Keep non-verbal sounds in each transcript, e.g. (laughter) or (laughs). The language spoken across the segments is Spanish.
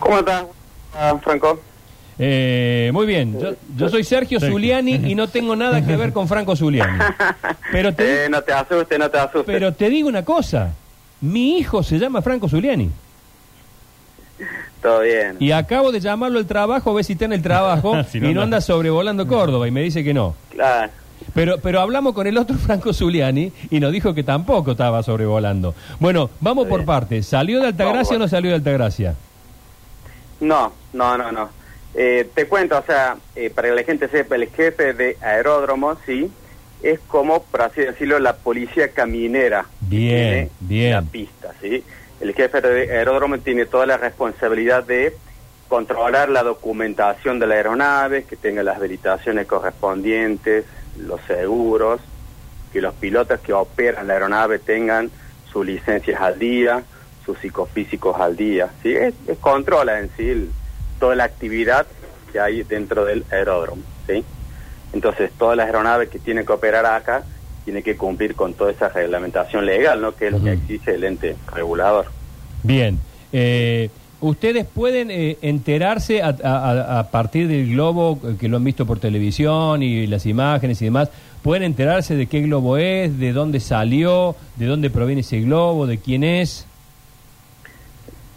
¿Cómo estás, ah, Franco? Eh, muy bien, yo, yo soy Sergio Zuliani y no tengo nada que ver con Franco Zuliani. Pero te, (laughs) Eh, no te asustes, no te asustes. pero te digo una cosa, mi hijo se llama Franco Zuliani Todo bien. y acabo de llamarlo al trabajo, a ver si está en el trabajo (laughs) Si no y no anda. anda sobrevolando Córdoba y me dice que no. Claro. Pero, pero hablamos con el otro (laughs) Franco Zuliani y nos dijo que tampoco estaba sobrevolando. Bueno, vamos por partes. ¿Salió de Altagracia o no salió de Altagracia? No, no, no, no. Eh, te cuento, o sea, eh, para que la gente sepa, el jefe de aeródromo, sí, es como, por así decirlo, la policía caminera. Bien, tiene bien. La pista, sí. El jefe de aeródromo tiene toda la responsabilidad de controlar la documentación de la aeronave, que tenga las habilitaciones correspondientes, los seguros, que los pilotos que operan la aeronave tengan sus licencias al día, sus psicofísicos al día. ¿sí? Es, es controla en sí el- toda la actividad que hay dentro del aeródromo. ¿sí? Entonces, todas las aeronaves que tienen que operar acá tienen que cumplir con toda esa reglamentación legal, ¿no? que es lo que exige el ente regulador. Bien. Eh, Ustedes pueden eh, enterarse a, a- partir del globo que lo han visto por televisión y las imágenes y demás. Pueden enterarse de qué globo es, de dónde salió, de dónde proviene ese globo, de quién es.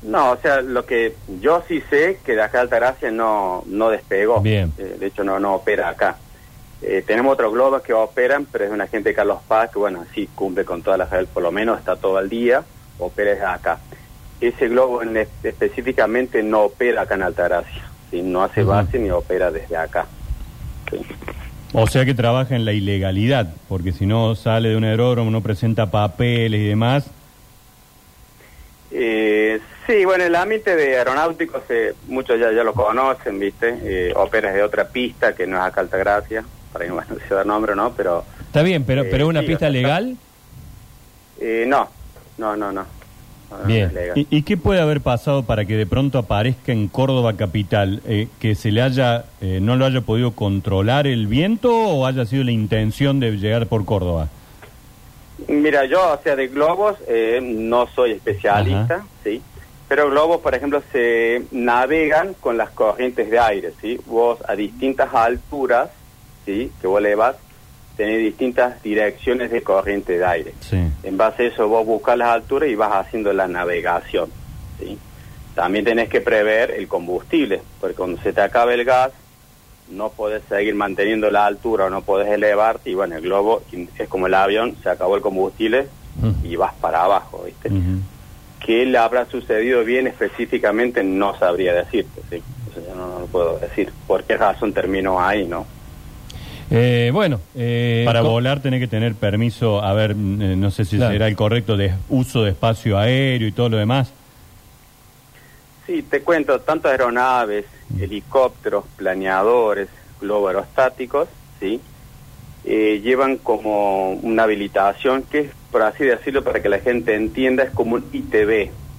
No, o sea, lo que yo sí sé que de acá de Altagracia no, no despegó. Bien. Eh, de hecho, no, no opera acá. Eh, tenemos otros globos que operan, pero es una gente de Carlos Paz que, bueno, sí cumple con todas las reglas, por lo menos está todo el día, opera desde acá. Ese globo en es- específicamente no opera acá en Altagracia, ¿sí? no hace base ni opera desde acá. Sí. O sea que trabaja en la ilegalidad, porque si no sale de un aeródromo, no presenta papeles y demás. Eh, sí, bueno, el ámbito de aeronáuticos, eh, muchos ya, ya lo conocen, ¿viste? Eh, operas de otra pista que no es acá Altagracia, para que no bueno, se da nombre, ¿no? Pero Está bien, pero, Eh, pero una sí, pista legal. eh, no, no, no, no. Bien. ¿Y, y qué puede haber pasado para que de pronto aparezca en Córdoba capital? Eh, ¿Que se le haya, eh, no lo haya podido controlar el viento o haya sido la intención de llegar por Córdoba? Mira, yo, o sea, de globos eh, no soy especialista, Ajá. ¿sí? Pero globos, por ejemplo, se navegan con las corrientes de aire, ¿sí? Vos a distintas alturas, ¿sí? Que vos le vas, tenés distintas direcciones de corriente de aire. Sí. En base a eso vos buscas las alturas y vas haciendo la navegación, ¿sí? También tenés que prever el combustible, porque cuando se te acabe el gas, no podés seguir manteniendo la altura o no podés elevarte y bueno, el globo es como el avión, se acabó el combustible Mm. y vas para abajo, ¿viste? ¿Qué le habrá sucedido bien específicamente? No sabría decirte, ¿sí? Ya no, no lo puedo decir. ¿Por qué razón terminó ahí, no? Eh, bueno, eh, Para volar tenés que tener permiso, a ver, mm, eh, no sé si Claro. será el correcto de uso de espacio aéreo y todo lo demás. Sí, te cuento, tanto aeronaves, helicópteros, planeadores, globos aerostáticos, ¿sí? Eh, llevan como una habilitación que es, por así decirlo, para que la gente entienda, es como un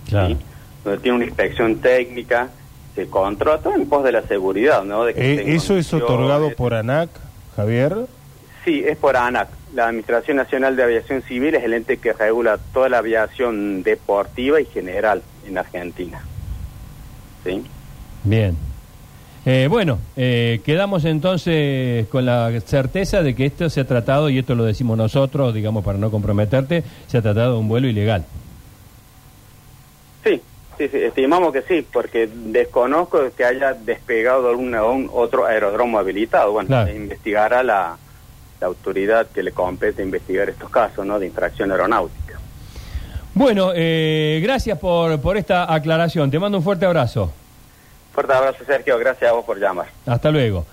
Claro. ¿sí? Donde tiene una inspección técnica, se controla todo en pos de la seguridad, ¿no? De que Eh, ¿Eso es otorgado por ANAC, Javier? Sí, es por ANAC. La Administración Nacional de Aviación Civil es el ente que regula toda la aviación deportiva y general en Argentina. ¿Sí? Bien. Eh, bueno, eh, quedamos entonces con la certeza de que esto se ha tratado, y esto lo decimos nosotros, digamos para no comprometerte, se ha tratado de un vuelo ilegal. Sí, sí, sí, estimamos que sí, porque desconozco que haya despegado algún algún otro aeródromo habilitado. Bueno, Claro. investigará la, la autoridad que le compete investigar estos casos ¿no? de infracción aeronáutica. Bueno, eh, gracias por, por esta aclaración. Te mando un fuerte abrazo. Fuerte abrazo, Sergio. Gracias a vos por llamar. Hasta luego.